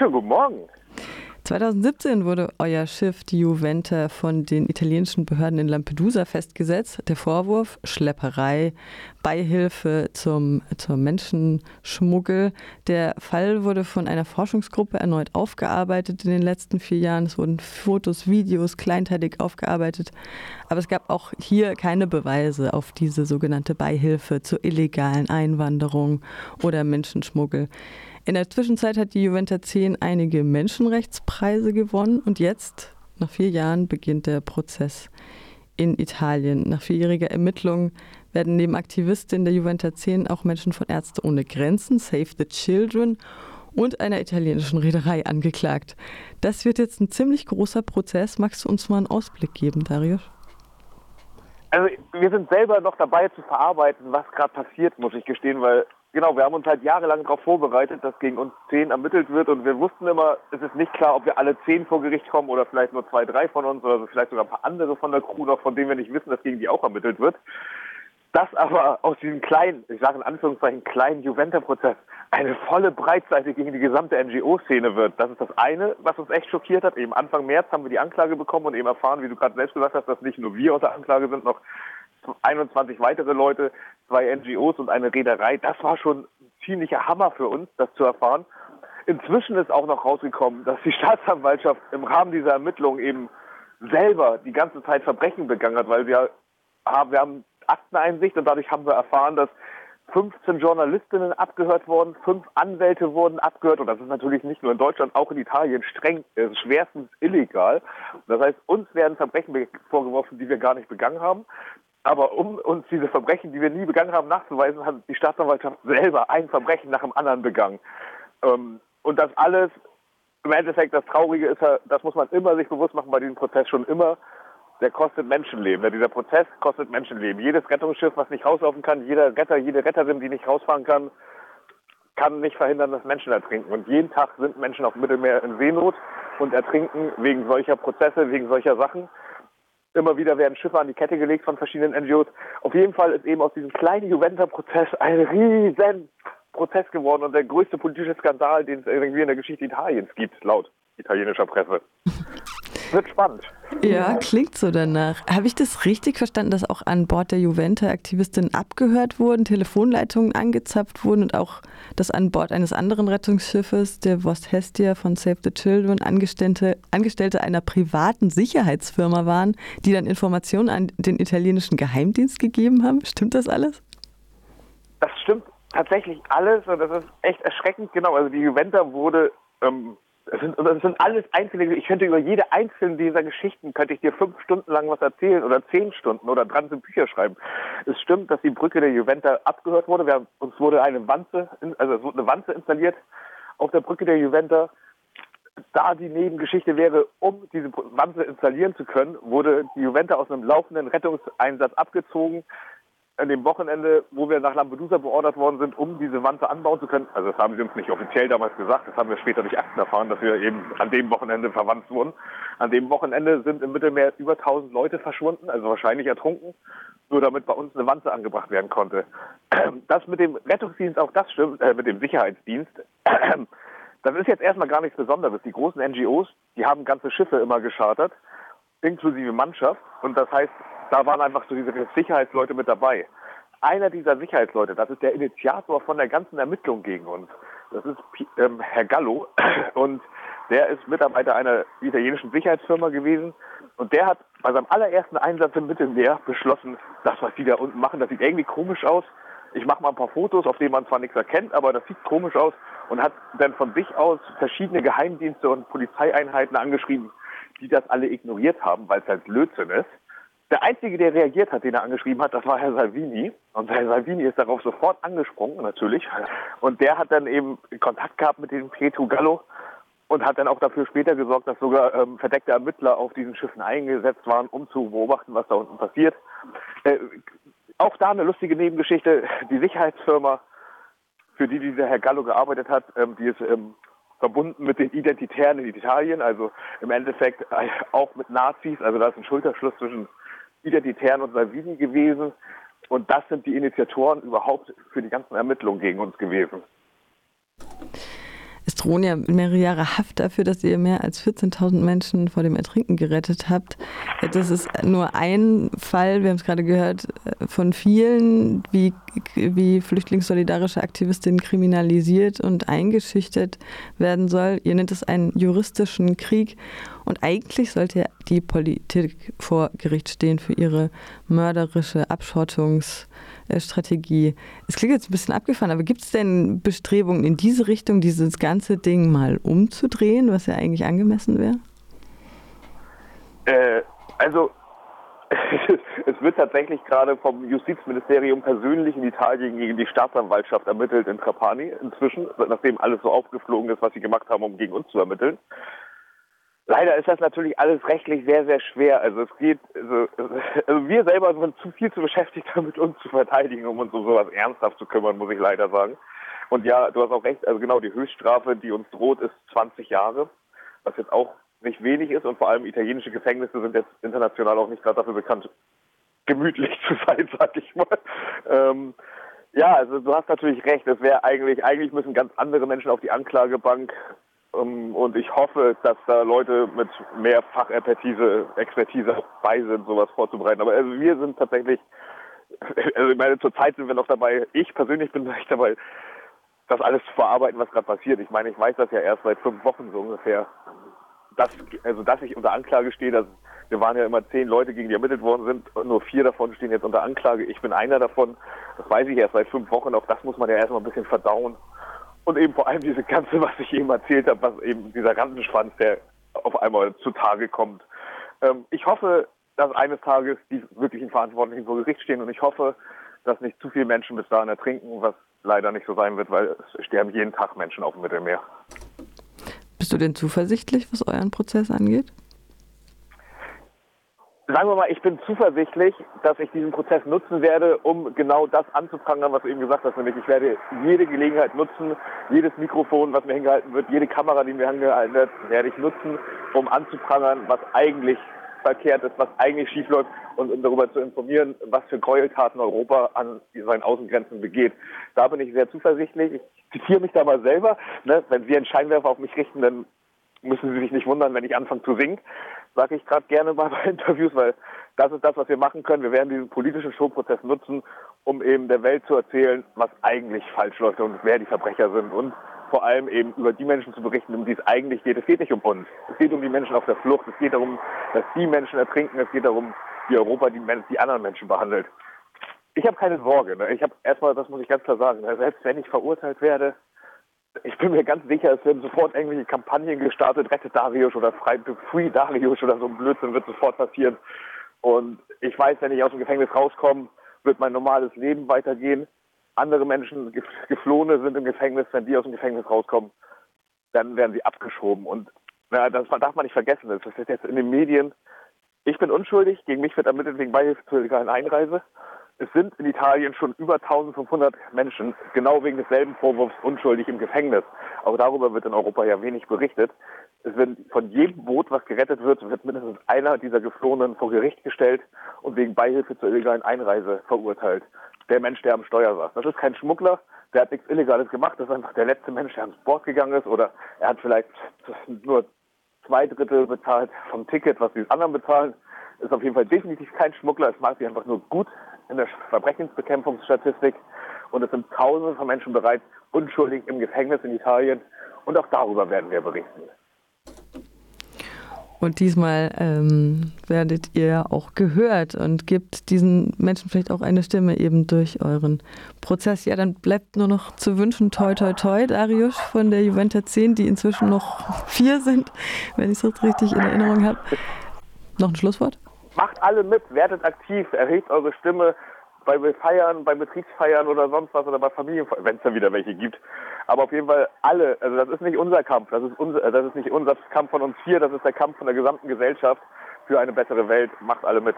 Schönen guten Morgen. 2017 wurde euer Schiff, die Juventa, von den italienischen Behörden in Lampedusa festgesetzt. Der Vorwurf Schlepperei, Beihilfe zum, zum Menschenschmuggel. Der Fall wurde von einer Forschungsgruppe erneut aufgearbeitet in den letzten vier Jahren. Es wurden Fotos, Videos kleinteilig aufgearbeitet. Aber es gab auch hier keine Beweise auf diese sogenannte Beihilfe zur illegalen Einwanderung oder Menschenschmuggel. In der Zwischenzeit hat die Juventus 10 einige Menschenrechtspreise gewonnen und jetzt, nach vier Jahren, beginnt der Prozess in Italien. Nach vierjähriger Ermittlung werden neben Aktivistinnen der Juventus 10 auch Menschen von Ärzte ohne Grenzen, Save the Children und einer italienischen Reederei angeklagt. Das wird jetzt ein ziemlich großer Prozess. Magst du uns mal einen Ausblick geben, Darius? Also wir sind selber noch dabei zu verarbeiten, was gerade passiert, muss ich gestehen, weil Genau, wir haben uns halt jahrelang darauf vorbereitet, dass gegen uns zehn ermittelt wird und wir wussten immer, es ist nicht klar, ob wir alle zehn vor Gericht kommen oder vielleicht nur zwei, drei von uns oder vielleicht sogar ein paar andere von der Crew noch, von denen wir nicht wissen, dass gegen die auch ermittelt wird. Dass aber aus diesem kleinen, ich sage in Anführungszeichen kleinen Juventa-Prozess eine volle Breitseite gegen die gesamte NGO-Szene wird, das ist das eine, was uns echt schockiert hat. Eben Anfang März haben wir die Anklage bekommen und eben erfahren, wie du gerade selbst gesagt hast, dass nicht nur wir unter Anklage sind, noch 21 weitere Leute, zwei NGOs und eine Reederei. Das war schon ein ziemlicher Hammer für uns, das zu erfahren. Inzwischen ist auch noch rausgekommen, dass die Staatsanwaltschaft im Rahmen dieser Ermittlungen eben selber die ganze Zeit Verbrechen begangen hat, weil wir haben, wir haben Akteneinsicht und dadurch haben wir erfahren, dass 15 Journalistinnen abgehört wurden, fünf Anwälte wurden abgehört und das ist natürlich nicht nur in Deutschland, auch in Italien streng, äh, schwerstens illegal. Das heißt, uns werden Verbrechen vorgeworfen, die wir gar nicht begangen haben. Aber um uns diese Verbrechen, die wir nie begangen haben, nachzuweisen, hat die Staatsanwaltschaft selber ein Verbrechen nach dem anderen begangen. Ähm, und das alles, im Endeffekt, das Traurige ist, das muss man immer sich bewusst machen bei diesem Prozess schon immer, der kostet Menschenleben. dieser Prozess kostet Menschenleben. Jedes Rettungsschiff, was nicht rauslaufen kann, jeder Retter, jede Retterin, die nicht rausfahren kann, kann nicht verhindern, dass Menschen ertrinken. Und jeden Tag sind Menschen auf dem Mittelmeer in Seenot und ertrinken wegen solcher Prozesse, wegen solcher Sachen. Immer wieder werden Schiffe an die Kette gelegt von verschiedenen NGOs. Auf jeden Fall ist eben aus diesem kleinen Juventa-Prozess ein riesen Prozess geworden und der größte politische Skandal, den es irgendwie in der Geschichte Italiens gibt, laut italienischer Presse. Wird spannend. Ja, klingt so danach. Habe ich das richtig verstanden, dass auch an Bord der Juventa Aktivistinnen abgehört wurden, Telefonleitungen angezapft wurden und auch, dass an Bord eines anderen Rettungsschiffes, der Vost Hestia von Save the Children, Angestellte, Angestellte einer privaten Sicherheitsfirma waren, die dann Informationen an den italienischen Geheimdienst gegeben haben? Stimmt das alles? Das stimmt tatsächlich alles und das ist echt erschreckend. Genau, also die Juventa wurde ähm, das sind, das sind alles einzelne, ich könnte über jede einzelne dieser Geschichten, könnte ich dir fünf Stunden lang was erzählen oder zehn Stunden oder dran sind Bücher schreiben. Es stimmt, dass die Brücke der Juventa abgehört wurde. Wir haben, uns wurde eine Wanze, also es wurde eine Wanze installiert auf der Brücke der Juventa. Da die Nebengeschichte wäre, um diese Wanze installieren zu können, wurde die Juventa aus einem laufenden Rettungseinsatz abgezogen an dem Wochenende, wo wir nach Lampedusa beordert worden sind, um diese Wanze anbauen zu können. Also das haben sie uns nicht offiziell damals gesagt, das haben wir später durch Akten erfahren, dass wir eben an dem Wochenende verwandt wurden. An dem Wochenende sind im Mittelmeer über 1000 Leute verschwunden, also wahrscheinlich ertrunken, nur damit bei uns eine Wanze angebracht werden konnte. Das mit dem Rettungsdienst, auch das stimmt, äh, mit dem Sicherheitsdienst, das ist jetzt erstmal gar nichts Besonderes. Die großen NGOs, die haben ganze Schiffe immer geschartert, inklusive Mannschaft. Und das heißt, da waren einfach so diese Sicherheitsleute mit dabei. Einer dieser Sicherheitsleute, das ist der Initiator von der ganzen Ermittlung gegen uns. Das ist ähm, Herr Gallo und der ist Mitarbeiter einer italienischen Sicherheitsfirma gewesen und der hat bei seinem allerersten Einsatz im Mittelmeer beschlossen, das, was die da unten machen, das sieht irgendwie komisch aus. Ich mache mal ein paar Fotos, auf denen man zwar nichts erkennt, aber das sieht komisch aus und hat dann von sich aus verschiedene Geheimdienste und Polizeieinheiten angeschrieben, die das alle ignoriert haben, weil es halt Blödsinn ist. Der Einzige, der reagiert hat, den er angeschrieben hat, das war Herr Salvini. Und Herr Salvini ist darauf sofort angesprungen, natürlich. Und der hat dann eben Kontakt gehabt mit dem Pietro Gallo und hat dann auch dafür später gesorgt, dass sogar ähm, verdeckte Ermittler auf diesen Schiffen eingesetzt waren, um zu beobachten, was da unten passiert. Äh, auch da eine lustige Nebengeschichte. Die Sicherheitsfirma, für die dieser Herr Gallo gearbeitet hat, ähm, die ist ähm, verbunden mit den Identitären in Italien, also im Endeffekt auch mit Nazis. Also da ist ein Schulterschluss zwischen Identitären Salvini gewesen. Und das sind die Initiatoren überhaupt für die ganzen Ermittlungen gegen uns gewesen. Es drohen ja mehrere Jahre Haft dafür, dass ihr mehr als 14.000 Menschen vor dem Ertrinken gerettet habt. Das ist nur ein Fall, wir haben es gerade gehört, von vielen, wie, wie flüchtlingssolidarische Aktivistinnen kriminalisiert und eingeschüchtert werden soll. Ihr nennt es einen juristischen Krieg. Und eigentlich sollte die Politik vor Gericht stehen für ihre mörderische Abschottungsstrategie. Es klingt jetzt ein bisschen abgefahren, aber gibt es denn Bestrebungen in diese Richtung, dieses ganze Ding mal umzudrehen, was ja eigentlich angemessen wäre? Äh, also es wird tatsächlich gerade vom Justizministerium persönlich in Italien gegen die Staatsanwaltschaft ermittelt in Trapani inzwischen, nachdem alles so aufgeflogen ist, was sie gemacht haben, um gegen uns zu ermitteln. Leider ist das natürlich alles rechtlich sehr, sehr schwer. Also es geht, also, also wir selber sind zu viel zu beschäftigt damit, uns zu verteidigen, um uns um sowas ernsthaft zu kümmern, muss ich leider sagen. Und ja, du hast auch recht, also genau die Höchststrafe, die uns droht, ist 20 Jahre, was jetzt auch nicht wenig ist und vor allem italienische Gefängnisse sind jetzt international auch nicht gerade dafür bekannt, gemütlich zu sein, sag ich mal. Ähm, ja, also du hast natürlich recht, es wäre eigentlich, eigentlich müssen ganz andere Menschen auf die Anklagebank und ich hoffe, dass da Leute mit mehr Fachexpertise Expertise bei sind, sowas vorzubereiten. Aber also wir sind tatsächlich, also ich meine, zurzeit sind wir noch dabei, ich persönlich bin nicht dabei, das alles zu verarbeiten, was gerade passiert. Ich meine, ich weiß das ja erst seit fünf Wochen so ungefähr. Dass, also dass ich unter Anklage stehe, dass wir waren ja immer zehn Leute, gegen die ermittelt worden sind, und nur vier davon stehen jetzt unter Anklage. Ich bin einer davon. Das weiß ich erst seit fünf Wochen. Auch das muss man ja erstmal ein bisschen verdauen. Und eben vor allem diese ganze, was ich eben erzählt habe, was eben dieser Rattenschwanz, der auf einmal zutage kommt. Ähm, ich hoffe, dass eines Tages die wirklichen Verantwortlichen vor Gericht stehen und ich hoffe, dass nicht zu viele Menschen bis dahin ertrinken, was leider nicht so sein wird, weil es sterben jeden Tag Menschen auf dem Mittelmeer. Bist du denn zuversichtlich, was euren Prozess angeht? Sagen wir mal, ich bin zuversichtlich, dass ich diesen Prozess nutzen werde, um genau das anzuprangern, was du eben gesagt hast. Nämlich, ich werde jede Gelegenheit nutzen, jedes Mikrofon, was mir hingehalten wird, jede Kamera, die mir hingehalten wird, werde ich nutzen, um anzuprangern, was eigentlich verkehrt ist, was eigentlich schiefläuft und um darüber zu informieren, was für Gräueltaten Europa an seinen Außengrenzen begeht. Da bin ich sehr zuversichtlich. Ich zitiere mich da mal selber. Ne? Wenn Sie einen Scheinwerfer auf mich richten, dann müssen Sie sich nicht wundern, wenn ich anfange zu singen sage ich gerade gerne mal bei Interviews, weil das ist das, was wir machen können. Wir werden diesen politischen Showprozess nutzen, um eben der Welt zu erzählen, was eigentlich falsch läuft und wer die Verbrecher sind und vor allem eben über die Menschen zu berichten, um die es eigentlich geht. Es geht nicht um uns. Es geht um die Menschen auf der Flucht. Es geht darum, dass die Menschen ertrinken. Es geht darum, wie Europa die, die anderen Menschen behandelt. Ich habe keine Sorge. Ne? Ich habe erstmal, das muss ich ganz klar sagen, ne? selbst wenn ich verurteilt werde, ich bin mir ganz sicher, es werden sofort irgendwelche Kampagnen gestartet, rettet Darius oder Free Darius oder so ein Blödsinn wird sofort passieren. Und ich weiß, wenn ich aus dem Gefängnis rauskomme, wird mein normales Leben weitergehen. Andere Menschen, Geflohene sind im Gefängnis, wenn die aus dem Gefängnis rauskommen, dann werden sie abgeschoben. Und na, das darf man nicht vergessen. Das ist jetzt in den Medien. Ich bin unschuldig, gegen mich wird ermittelt wegen Beihilfe zur illegalen Einreise. Es sind in Italien schon über 1500 Menschen genau wegen desselben Vorwurfs unschuldig im Gefängnis. Auch darüber wird in Europa ja wenig berichtet. Es wird von jedem Boot, was gerettet wird, wird mindestens einer dieser Geflohenen vor Gericht gestellt und wegen Beihilfe zur illegalen Einreise verurteilt. Der Mensch, der am Steuer saß. Das ist kein Schmuggler, der hat nichts Illegales gemacht, das ist einfach der letzte Mensch, der ans Bord gegangen ist oder er hat vielleicht nur zwei Drittel bezahlt vom Ticket, was die anderen bezahlen. Ist auf jeden Fall definitiv kein Schmuggler, es mag sich einfach nur gut in der Verbrechensbekämpfungsstatistik und es sind Tausende von Menschen bereits unschuldig im Gefängnis in Italien und auch darüber werden wir berichten. Und diesmal ähm, werdet ihr auch gehört und gibt diesen Menschen vielleicht auch eine Stimme eben durch euren Prozess. Ja, dann bleibt nur noch zu wünschen, toi, toi, toi, Darius von der Juventus 10, die inzwischen noch vier sind, wenn ich es richtig in Erinnerung habe. Noch ein Schlusswort? Macht alle mit, werdet aktiv, erhebt eure Stimme bei Feiern, bei Betriebsfeiern oder sonst was oder bei Familienfeiern, wenn es dann wieder welche gibt. Aber auf jeden Fall alle, also das ist nicht unser Kampf, das ist, unser, das ist nicht unser Kampf von uns vier, das ist der Kampf von der gesamten Gesellschaft für eine bessere Welt. Macht alle mit.